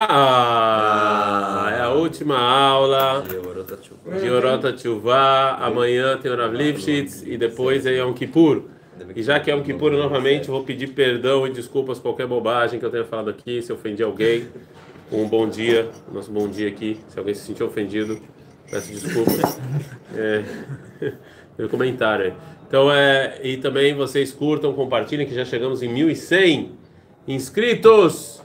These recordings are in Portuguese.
Ah, é a última aula de Orota Tchuvá. Amanhã tem o Rav Lifshitz e depois é Yom Kippur. E já que é Yom Kippur, novamente, vou pedir perdão e desculpas por qualquer bobagem que eu tenha falado aqui, se ofendi alguém. Um bom dia, nosso bom dia aqui. Se alguém se sentiu ofendido, peço desculpas. É, pelo comentário. Então, é, e também vocês curtam, compartilhem, que já chegamos em 1.100 inscritos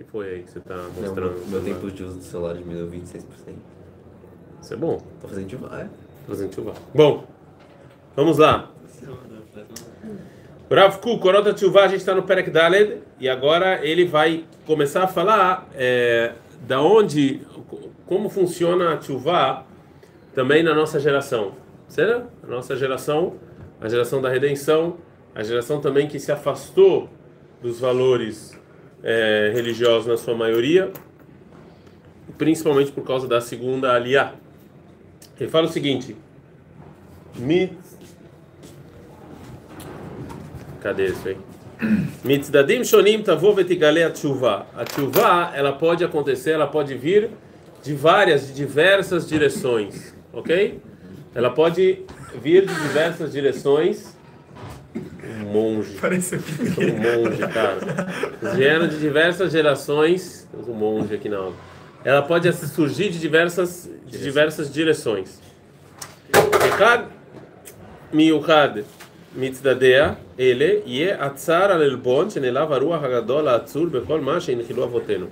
que foi aí que você está mostrando? Não, meu, meu tempo de uso do celular diminuiu 26%. Isso é bom. Tô fazendo chuva, é? Tô fazendo chuva. Bom, vamos lá. Rav Kuk, Korota Tchuvá, a gente está no Perek Daled e agora ele vai começar a falar é, da onde, como funciona a Tchuvá também na nossa geração. Certo? A nossa geração, a geração da redenção, a geração também que se afastou dos valores é, religiosos na sua maioria, principalmente por causa da segunda aliá. Ele fala o seguinte: mit... Cadê isso aí? Mitzdadim shonim tavov etigale atshuva. A tshuva, ela pode acontecer, ela pode vir de várias, de diversas direções, ok? Ela pode vir de diversas direções monge. Parece um monge, cara. Vieram de diversas gerações. Temos um monge aqui na aula. Ela pode surgir de diversas, de diversas direções. Echad miuchad mitzdadea ele ye atzar al elbon shenelav aruach hagadol atzur bechol ma sheinichilu avotenu.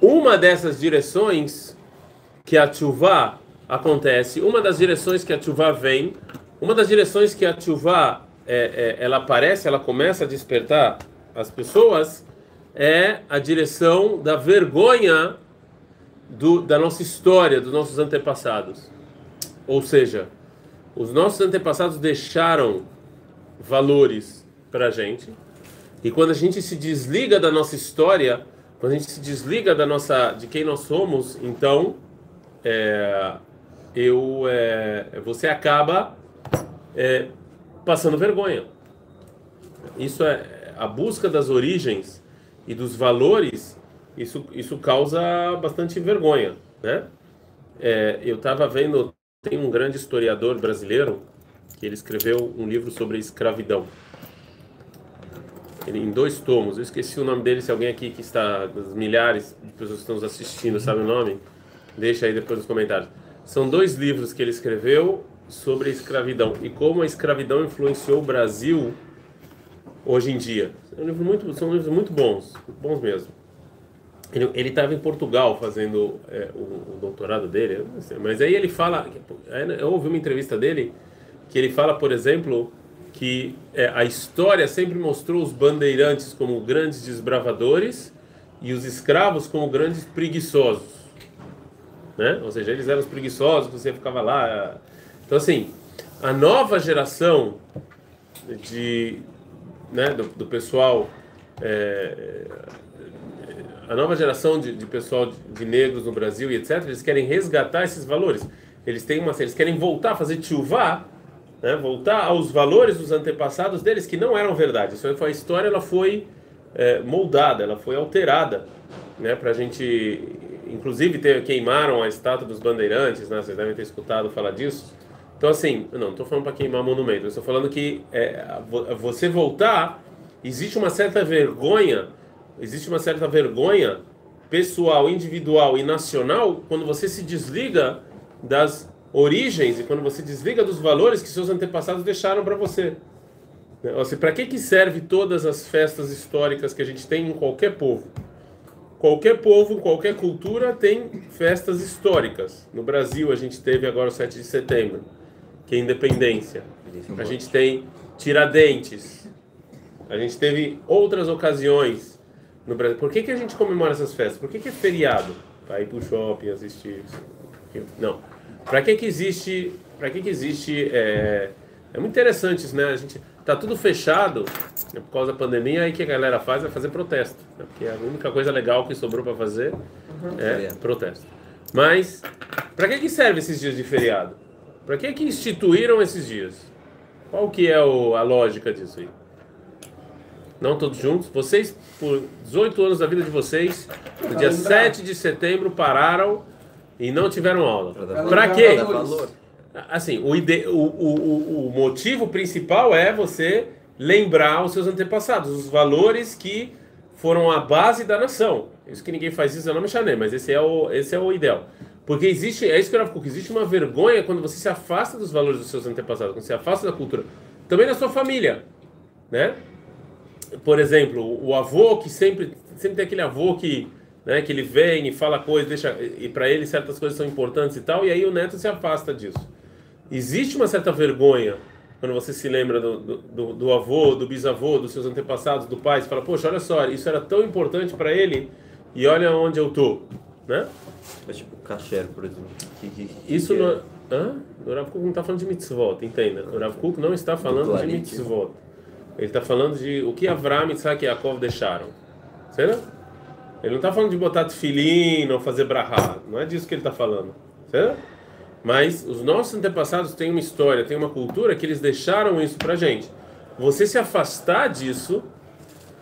Uma dessas direções que a chuva acontece, uma das direções que a chuva vem, uma das direções que a chuva é, é, ela aparece, ela começa a despertar as pessoas, é a direção da vergonha do, da nossa história, dos nossos antepassados. Ou seja, os nossos antepassados deixaram valores para a gente, e quando a gente se desliga da nossa história, quando a gente se desliga da nossa, de quem nós somos, então é, eu, é, você acaba é, passando vergonha. Isso é a busca das origens e dos valores. Isso isso causa bastante vergonha, né? É, eu estava vendo tem um grande historiador brasileiro que ele escreveu um livro sobre escravidão. Ele, em dois tomos. Eu esqueci o nome dele. Se alguém aqui que está, das milhares de pessoas que estão nos assistindo, sabe o nome, deixa aí depois nos comentários. São dois livros que ele escreveu sobre a escravidão e como a escravidão influenciou o Brasil hoje em dia. Muito, são livros muito bons, bons mesmo. Ele estava em Portugal fazendo é, o, o, doutorado dele, mas aí ele fala, eu ouvi uma entrevista dele que ele fala, por exemplo, que é, a história sempre mostrou os bandeirantes como grandes desbravadores e os escravos como grandes preguiçosos, né? Ou seja, eles eram os preguiçosos, você ficava lá então, assim, a nova geração de, né, do, do pessoal, é, a nova geração de, de pessoal de, de, negros no Brasil e etc., eles querem resgatar esses valores. Eles têm uma, eles querem voltar a fazer tchuvá, né, voltar aos valores dos antepassados deles que não eram verdade. Isso foi a história, ela foi é, moldada, ela foi alterada, né, para a gente, inclusive ter, queimaram a estátua dos bandeirantes, né, vocês devem ter escutado falar disso. Então, assim, não estou falando para queimar monumento, estou falando que é, você voltar, existe uma certa vergonha, existe uma certa vergonha pessoal, individual e nacional quando você se desliga das origens e quando você desliga dos valores que seus antepassados deixaram para você. Assim, para que, que serve todas as festas históricas que a gente tem em qualquer povo? Qualquer povo, qualquer cultura tem festas históricas. No Brasil, a gente teve agora o 7 de setembro que é independência. A gente tem Tiradentes. A gente teve outras ocasiões no Brasil. Por que, que a gente comemora essas festas? Por que, que é feriado? Para ir para o shopping, assistir. Não. Para que, que existe. Para que, que existe. É, é muito interessante isso, né? A gente tá tudo fechado né, por causa da pandemia, aí que a galera faz é fazer protesto. Né? Porque a única coisa legal que sobrou para fazer uhum. é protesto. Mas, para que, que serve esses dias de feriado? Para que que instituíram esses dias? Qual que é o, a lógica disso aí? não todos juntos. Vocês, por 18 anos da vida de vocês, no dia 7 de setembro, pararam e não tiveram aula. Para quê? Assim, o, ide... o, o, o, o motivo principal é você lembrar os seus antepassados, os valores que foram a base da nação. Isso que ninguém faz isso, eu não me chamei, mas esse é o, esse é o ideal. Porque existe, é isso que eu que existe uma vergonha quando você se afasta dos valores dos seus antepassados, quando você se afasta da cultura. Também na sua família, né? Por exemplo, o avô que sempre, sempre tem aquele avô que, né, que ele vem e fala coisas, deixa, e para ele certas coisas são importantes e tal, e aí o neto se afasta disso. Existe uma certa vergonha quando você se lembra do, do, do avô, do bisavô, dos seus antepassados, do pai, você fala, poxa, olha só, isso era tão importante para ele e olha onde eu tô, né? Mas tipo, kasher, por exemplo. Que, que, que Isso é? no, hã? o Rav Kuk não está falando de mitzvot, entenda. O Rav Kuk não está falando de mitzvot. Ele está falando de o que Avram, Isaac e Yaakov deixaram. Certo? Ele não está falando de botar tefilim ou fazer brahá. Não é disso que ele está falando. Certo? Mas os nossos antepassados têm uma história, têm uma cultura que eles deixaram isso pra gente. Você se afastar disso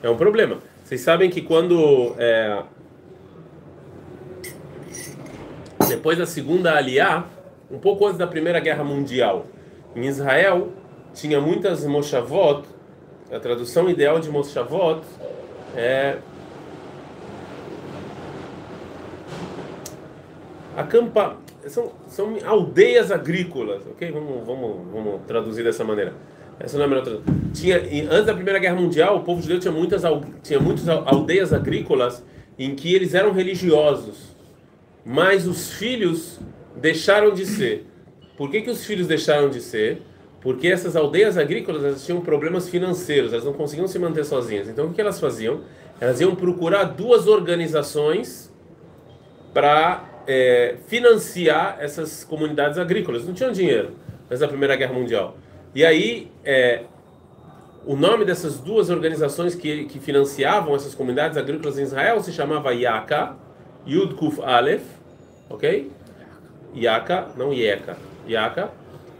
é um problema. Vocês sabem que quando é, depois da segunda aliá, um pouco antes da primeira guerra mundial, em Israel tinha muitas moshavot. A tradução ideal de moshavot é acampa são, são aldeias agrícolas, ok? Vamos, vamos, vamos traduzir dessa maneira. Essa não é a melhor tradução. Tinha, antes da Primeira Guerra Mundial, o povo judeu tinha muitas, tinha muitas al- aldeias agrícolas em que eles eram religiosos, mas os filhos deixaram de ser. Por que, que os filhos deixaram de ser? Porque essas aldeias agrícolas elas tinham problemas financeiros, elas não conseguiam se manter sozinhas. Então o que elas faziam? Elas iam procurar duas organizações para é, financiar essas comunidades agrícolas. Não tinham dinheiro antes da Primeira Guerra Mundial. E aí, é, o nome dessas duas organizações que, que financiavam essas comunidades agrícolas em Israel se chamava Yaka, Yud Kuf Aleph, ok? Yaka, não Yeka, Yaka,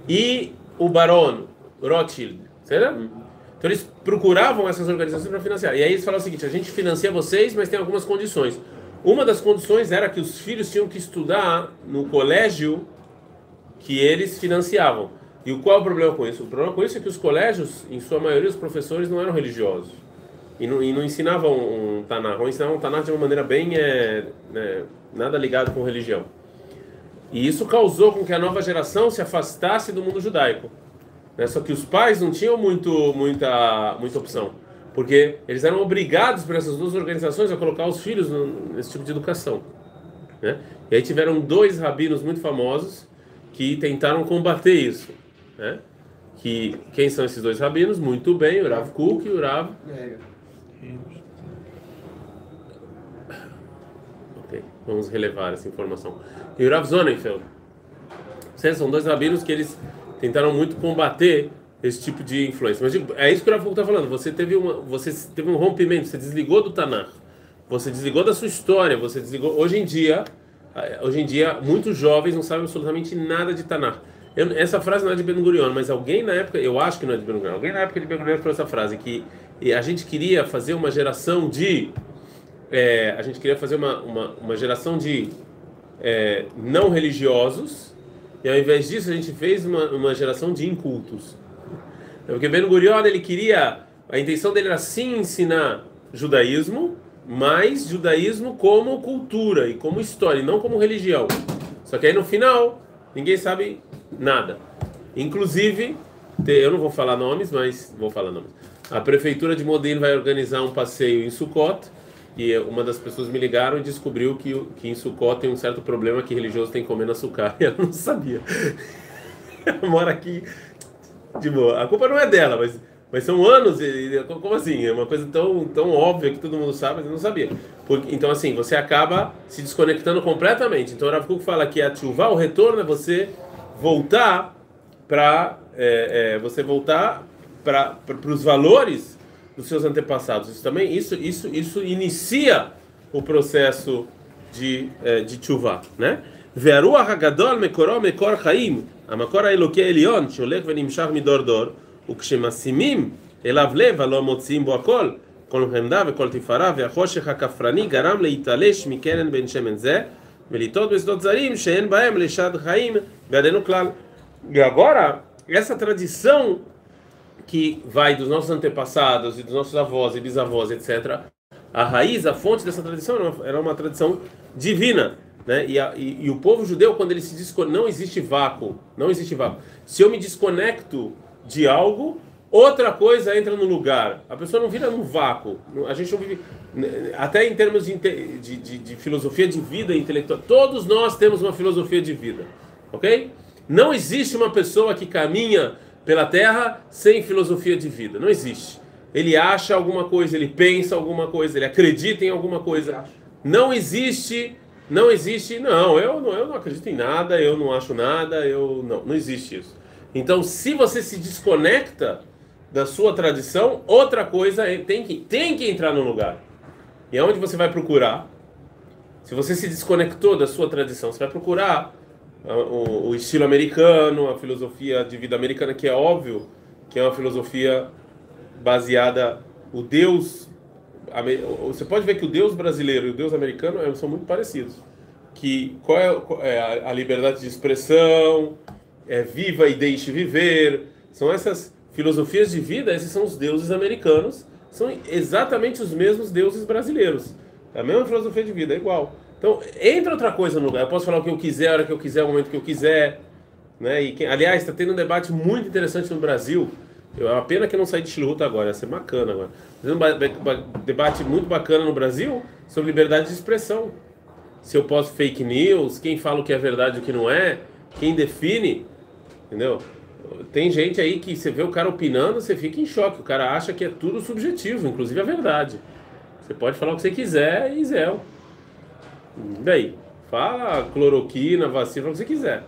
e o Baron Rothschild, certo? Então eles procuravam essas organizações para financiar. E aí eles falaram o seguinte: a gente financia vocês, mas tem algumas condições. Uma das condições era que os filhos tinham que estudar no colégio que eles financiavam. E qual é o problema com isso? O problema com isso é que os colégios, em sua maioria, os professores não eram religiosos. E não, e não ensinavam um Tanakh, ou ensinavam um Tanakh de uma maneira bem. É, né, nada ligado com religião. E isso causou com que a nova geração se afastasse do mundo judaico. Né? Só que os pais não tinham muito, muita, muita opção. Porque eles eram obrigados por essas duas organizações a colocar os filhos nesse tipo de educação. Né? E aí tiveram dois rabinos muito famosos que tentaram combater isso. Né? Que, quem são esses dois rabinos? Muito bem, o Rav e o Rav Ok, vamos relevar essa informação. E o Rav Zonenfeld. São dois rabinos que eles tentaram muito combater esse tipo de influência. Mas é isso que o Rav está falando. Você teve, uma, você teve um rompimento, você desligou do Tanakh, você desligou da sua história, você desligou. Hoje em dia, eh, hoje em dia, muitos jovens não sabem absolutamente nada de Tanakh. Eu- essa frase não é de Ben Gurion, mas alguém na época, eu acho que não é de Ben Gurion, alguém na época de Ben Gurion falou essa frase, que e a gente queria fazer uma geração de é, a gente queria fazer uma, uma, uma geração de é, não religiosos e ao invés disso a gente fez uma, uma geração de incultos. É Porque Ben Gurion ele queria, a intenção dele era sim ensinar judaísmo, mas judaísmo como cultura e como história, e não como religião. Só que aí no final ninguém sabe nada. Inclusive, eu não vou falar nomes, mas vou falar nomes. A prefeitura de Modena vai organizar um passeio em Sukkot e uma das pessoas me ligaram e descobriu que, que em Sukkot tem um certo problema que religioso tem que comer açúcar. E não sabia. Ela mora aqui de boa. A culpa não é dela, mas, mas são anos. E, como assim? É uma coisa tão, tão óbvia que todo mundo sabe, mas eu não sabia. Porque, então, assim, você acaba se desconectando completamente. Então, o Rav Kuk fala que a tchuvá, o retorno é você voltar para é, é, você voltar para os valores dos seus antepassados. Isso também isso isso isso inicia o processo de é, de tchuvá, né? והרוח הגדול מקורו מקור חיים, המקור האלוקי העליון שהולך ונמשך מדור דור, וכשמשימים אליו לב הלא מוציאים בו הכל, כל חמדה וכל תפארה, והחושך הכפרני גרם להתעלש מקרן בן שמן זה, ולטעות בשדות זרים שאין בהם לשד חיים בידינו כלל. E agora, essa tradição que vai dos nossos antepassados e dos nossos avós e bisavós, etc., a raiz, a fonte dessa tradição era uma, era uma tradição divina. Né? E, a, e, e, o povo judeu, quando ele se desconecta, não existe vácuo, não existe vácuo. Se eu me desconecto de algo, outra coisa entra no lugar. A pessoa não vira no vácuo. A gente não vive, até em termos de, de, de, de filosofia de vida intelectual, todos nós temos uma filosofia de vida, ok? Não existe uma pessoa que caminha pela Terra sem filosofia de vida. Não existe. Ele acha alguma coisa, ele pensa alguma coisa, ele acredita em alguma coisa. Não existe, não existe, não, eu não, eu não acredito em nada, eu não acho nada, eu não, não existe isso. Então, se você se desconecta da sua tradição, outra coisa é, tem que, tem que entrar no lugar. E aonde você vai procurar? Se você se desconectou da sua tradição, você vai procurar o, o estilo americano, a filosofia de vida americana, que é óbvio que é uma filosofia baseada o Deus você pode ver que o Deus brasileiro e o Deus americano são muito parecidos. Que qual é, é a liberdade de expressão é viva e deixe viver. São essas filosofias de vida esses são os deuses americanos são exatamente os mesmos deuses brasileiros. É a mesma filosofia de vida é igual então, entra outra coisa no lugar. Eu posso falar o que eu quiser, a hora que eu quiser, o momento que eu quiser. Né? E quem, aliás, está tendo um debate muito interessante no Brasil. Eu, é uma pena que eu não saí de Chilhuta agora, ia ser bacana agora. Tendo um debate muito bacana no Brasil sobre liberdade de expressão. Se eu posso fake news, quem fala o que é verdade e o que não é, quem define, entendeu? Tem gente aí que você vê o cara opinando, você fica em choque. O cara acha que é tudo subjetivo, inclusive a verdade. Você pode falar o que você quiser e zéu. Daí, fala cloroquina, vacina, o que você quiser.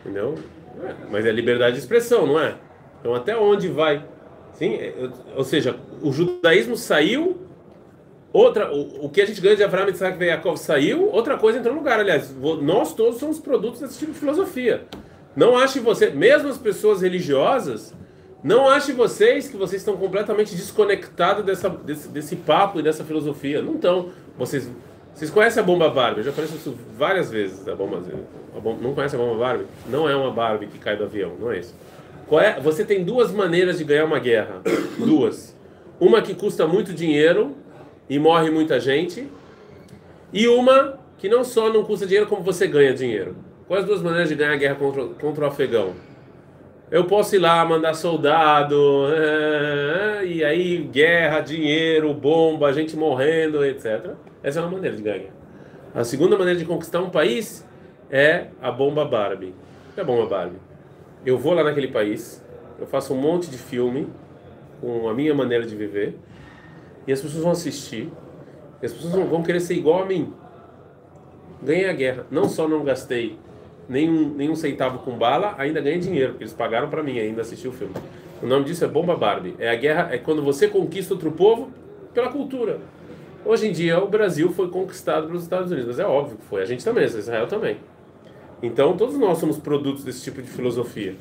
Entendeu? É, mas é liberdade de expressão, não é? Então até onde vai? Sim, é, ou seja, o judaísmo saiu, outra, o, o que a gente ganha de Avraham, Isaac e Yaakov saiu, outra coisa entrou no lugar. Aliás, nós todos somos produtos desse tipo de filosofia. Não ache você, mesmo as pessoas religiosas, não ache vocês que vocês estão completamente desconectados dessa, desse, desse papo e dessa filosofia. Não estão. Vocês vocês conhecem a bomba Barbie? Eu já falei isso várias vezes. A bomba, a bomba, não conhece a bomba Barbie? Não é uma Barbie que cai do avião, não é isso. É? Você tem duas maneiras de ganhar uma guerra. Duas. Uma que custa muito dinheiro e morre muita gente. E uma que não só não custa dinheiro, como você ganha dinheiro. Quais as duas maneiras de ganhar a guerra contra, contra o afegão? Eu posso ir lá, mandar soldado, e aí guerra, dinheiro, bomba, gente morrendo, etc. Essa é uma maneira de ganhar. A segunda maneira de conquistar um país é a bomba Barbie. O que é a bomba Barbie? Eu vou lá naquele país, eu faço um monte de filme com a minha maneira de viver, e as pessoas vão assistir, e as pessoas vão querer ser igual a mim. Ganhei a guerra. Não só não gastei nenhum, nenhum centavo com bala, ainda ganhei dinheiro, porque eles pagaram para mim ainda assistir o filme. O nome disso é Bomba Barbie. É a guerra, é quando você conquista outro povo pela cultura. Hoje em dia, o Brasil foi conquistado pelos Estados Unidos, mas é óbvio que foi. A gente também, Israel também. Então, todos nós somos produtos desse tipo de filosofia.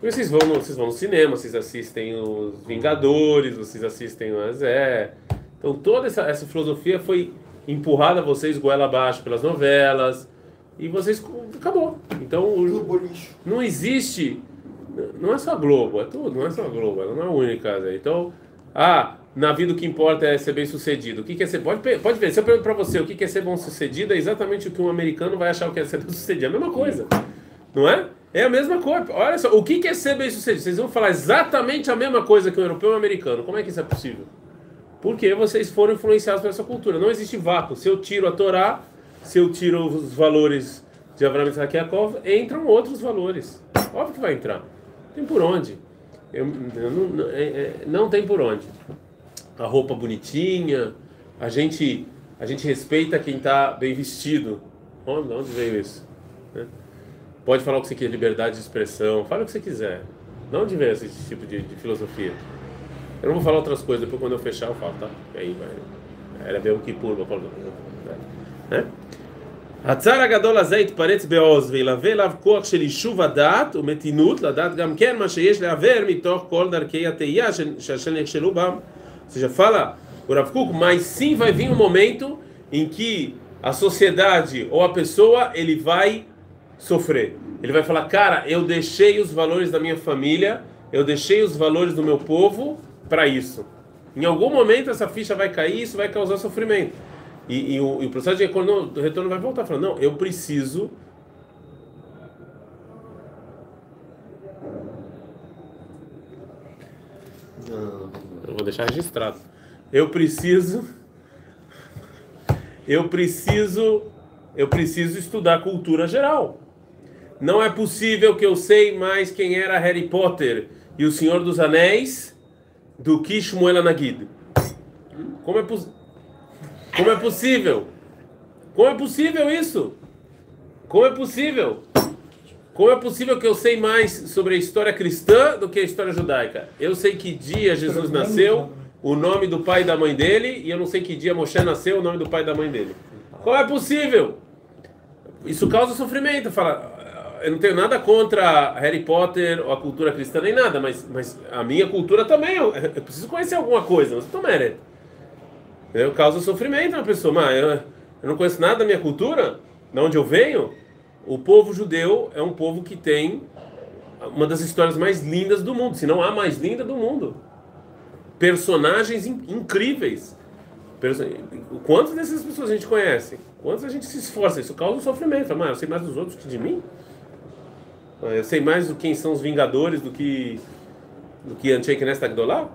Vocês vão no, vocês vão no cinema, vocês assistem os Vingadores, vocês assistem o Zé. Então, toda essa, essa filosofia foi empurrada a vocês goela abaixo pelas novelas e vocês acabou. Então, o, não existe, não é só Globo, é tudo, não é só Globo, ela não é a única. Né? Então, ah, na vida o que importa é ser bem sucedido. O que é ser. Pode, pode ver, se eu pergunto para você o que é ser bom sucedido, é exatamente o que um americano vai achar o que é ser bem sucedido. É a mesma coisa. Não é? É a mesma coisa. Olha só, o que é ser bem sucedido? Vocês vão falar exatamente a mesma coisa que um europeu e um americano. Como é que isso é possível? Porque vocês foram influenciados por essa cultura. Não existe vácuo. Se eu tiro a Torá, se eu tiro os valores de Abraham Isaac entram outros valores. Óbvio que vai entrar. Tem por onde. Eu, eu não, é, é, não tem por onde a roupa bonitinha, a gente a gente respeita quem está bem vestido. Onde, onde veio isso? Né? Pode falar o que você quer, liberdade de expressão, fala o que você quiser. De onde veio esse tipo de, de filosofia? Eu não vou falar outras coisas, depois quando eu fechar eu falo, tá? E aí vai. Era bem o que pula, né? הצער הגדול הזה יתפרץ בעוז וילווה אליו כוח של יישוב הדעת ומתינות לדעת גם כן מה שיש לעוור מתוך כל דרכי התהייה שאשר נכשלו בם ou seja, fala o Rav Kuk, mas sim vai vir um momento em que a sociedade ou a pessoa ele vai sofrer. Ele vai falar, cara, eu deixei os valores da minha família, eu deixei os valores do meu povo para isso. Em algum momento essa ficha vai cair, isso vai causar sofrimento. E, e, o, e o, processo de retorno, retorno vai voltar, falando, não, eu preciso Eu vou deixar registrado. Eu preciso eu preciso eu preciso estudar cultura geral. Não é possível que eu sei mais quem era Harry Potter e o Senhor dos Anéis do que Shmuel Anagid. Como é, Como é possível? Como é possível isso? Como é possível? Como é possível que eu sei mais sobre a história cristã do que a história judaica? Eu sei que dia Jesus nasceu, o nome do pai e da mãe dele, e eu não sei que dia Moshe nasceu, o nome do pai e da mãe dele. Como é possível? Isso causa sofrimento. Fala, eu não tenho nada contra Harry Potter ou a cultura cristã nem nada, mas, mas a minha cultura também, eu, eu preciso conhecer alguma coisa, mas tô mérito. Eu causo sofrimento na pessoa, mas eu, eu não conheço nada da minha cultura, de onde eu venho. O povo judeu é um povo que tem uma das histórias mais lindas do mundo, se não a mais linda do mundo. Personagens in, incríveis. Person... Quantas dessas pessoas a gente conhece? Quantas a gente se esforça? Isso causa um sofrimento. Mas eu sei mais dos outros que de mim? Eu sei mais do quem são os Vingadores do que do que Anchei Knesset Agdolá?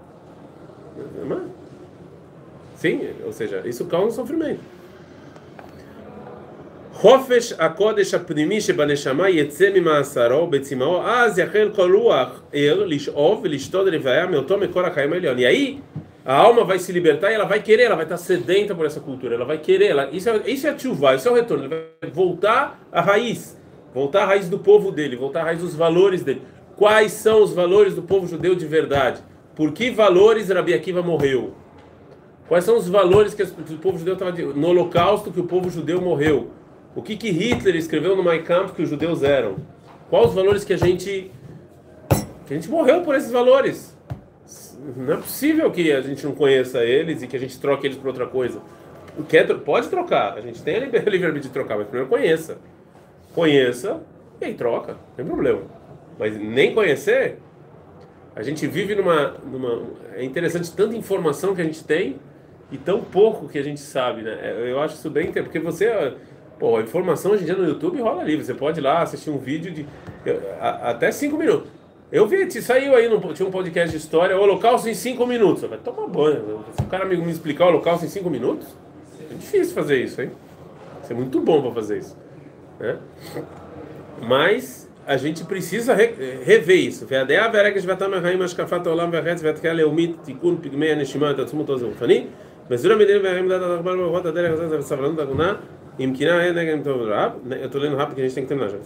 Sim, ou seja, isso causa um sofrimento. חופש הקודש הפנימי שבנשמה יצא ממאסרו בצמאו, אז יחל כל רוח ער לשאוב ולשתות לוויה מאותו מקור החיים העליון. E aí, a alma vai se libertar e ela vai querer, ela vai estar sedenta por essa cultura, ela vai querer, ela, isso é, isso é tchuvá, isso é o retorno, ele vai voltar à raiz voltar à raiz do povo dele, voltar à raiz dos valores dele. Quais são os valores do povo judeu de verdade? Por que valores Rabi Akiva morreu? Quais são os valores que o povo judeu estava no holocausto que o povo judeu morreu? O que, que Hitler escreveu no Mein Kampf que os judeus eram? Quais os valores que a gente que a gente morreu por esses valores? Não é possível que a gente não conheça eles e que a gente troque eles por outra coisa. Quer, pode trocar, a gente tem a livre-arbítrio de trocar, mas primeiro conheça conheça e aí troca, não tem problema. Mas nem conhecer, a gente vive numa, numa. É interessante tanta informação que a gente tem e tão pouco que a gente sabe, né? É, eu acho isso bem porque você. Pô, a informação hoje em dia no YouTube rola livre. Você pode ir lá assistir um vídeo de a, até 5 minutos. Eu vi, saiu aí, no, tinha um podcast de história, Holocausto em 5 minutos. Vai tomar banho. Se o cara me, me explicar o Holocausto em 5 minutos, é difícil fazer isso, hein? Isso é muito bom para fazer isso. Né? Mas a gente precisa re, rever isso. Mas durante a medida, vai mudar a barba, rota dela, a safranão da Guná. Eu estou lendo rápido que a gente tem que terminar já.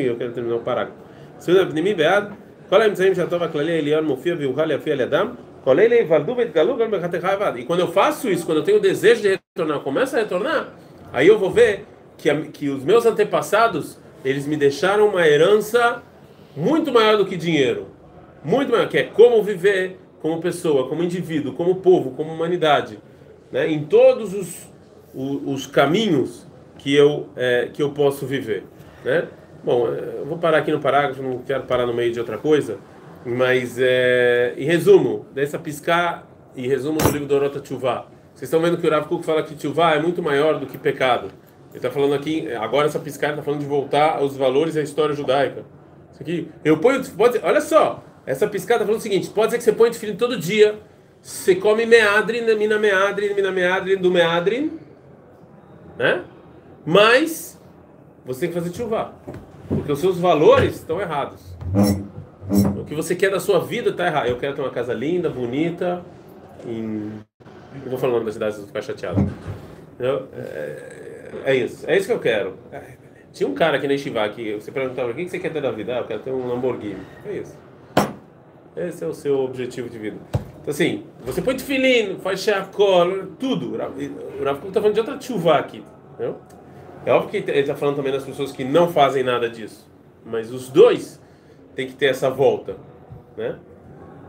Eu quero terminar o parágrafo. Suda Pnimi Bead, qual que Mufia E quando eu faço isso, quando eu tenho o desejo de retornar, começa a retornar, aí eu vou ver que, que os meus antepassados, eles me deixaram uma herança muito maior do que dinheiro. Muito maior, que é como viver como pessoa, como indivíduo, como povo, como humanidade. Né? Em todos os, os, os caminhos que eu, é, que eu posso viver. Né? Bom, é, eu vou parar aqui no parágrafo, não quero parar no meio de outra coisa, mas é, em resumo, dessa piscar e resumo do livro do Orota Tchuvá. Vocês estão vendo que o Rav Kuk fala que Tchuvá é muito maior do que pecado. Ele está falando aqui, agora essa piscada está falando de voltar aos valores e à história judaica. Isso aqui, eu ponho, pode, olha só, essa piscada está falando o seguinte: pode ser que você põe filho todo dia, você come meadrin, mina meadrin, mina meadrin, do meadrin, né? Mas você tem que fazer chuva, porque os seus valores estão errados. O que você quer da sua vida está errado. Eu quero ter uma casa linda, bonita, em... Eu vou falar o nome da cidade, se ficar chateado. Eu, é é isso, é isso que eu quero. Tinha um cara aqui na Estivá que você perguntava o que você quer ter da vida? Ah, eu quero ter um Lamborghini. É isso. Esse é o seu objetivo de vida. Então, assim, você põe tefilim, faz chacol, tudo. O Rav está falando de outra chuva aqui. Entendeu? É óbvio que ele está falando também das pessoas que não fazem nada disso. Mas os dois têm que ter essa volta. Né?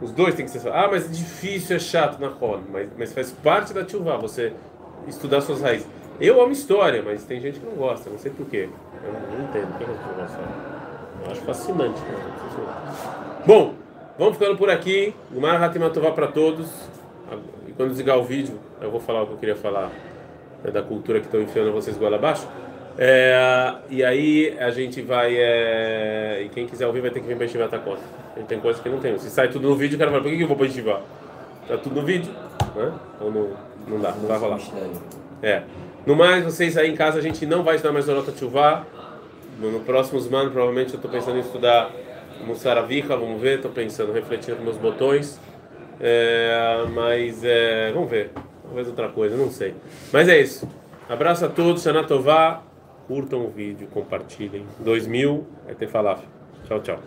Os dois tem que ser. Ah, mas é difícil, é chato na roda. Mas, mas faz parte da tchuvá, você estudar suas raízes. Eu amo história, mas tem gente que não gosta, não sei porquê. Eu não, entendo. Por que gostam? Eu acho fascinante. Né? Bom, vamos ficando por aqui. Gumar Hatimatová para todos. E quando desligar o vídeo, eu vou falar o que eu queria falar da cultura que estão enfiando vocês goela abaixo. É, e aí a gente vai. É, e quem quiser ouvir vai ter que vir para estivar a conta. Tem coisas que não tem. Se sai tudo no vídeo, o cara fala, por que, que eu vou para estivar? Tá tudo no vídeo, né? Ou não, não dá, não vai rolar. É. No mais, vocês aí em casa, a gente não vai estudar mais Norota Tchuvá. No, no próximo ano, provavelmente, eu estou pensando em estudar Mussaravicha, vamos ver, estou pensando, refletindo com meus botões. É, mas, é, vamos ver. Talvez outra coisa, não sei. Mas é isso. Abraço a todos, Shana Tová. Curtam o vídeo, compartilhem. 2000 é ter falafel. Tchau, tchau.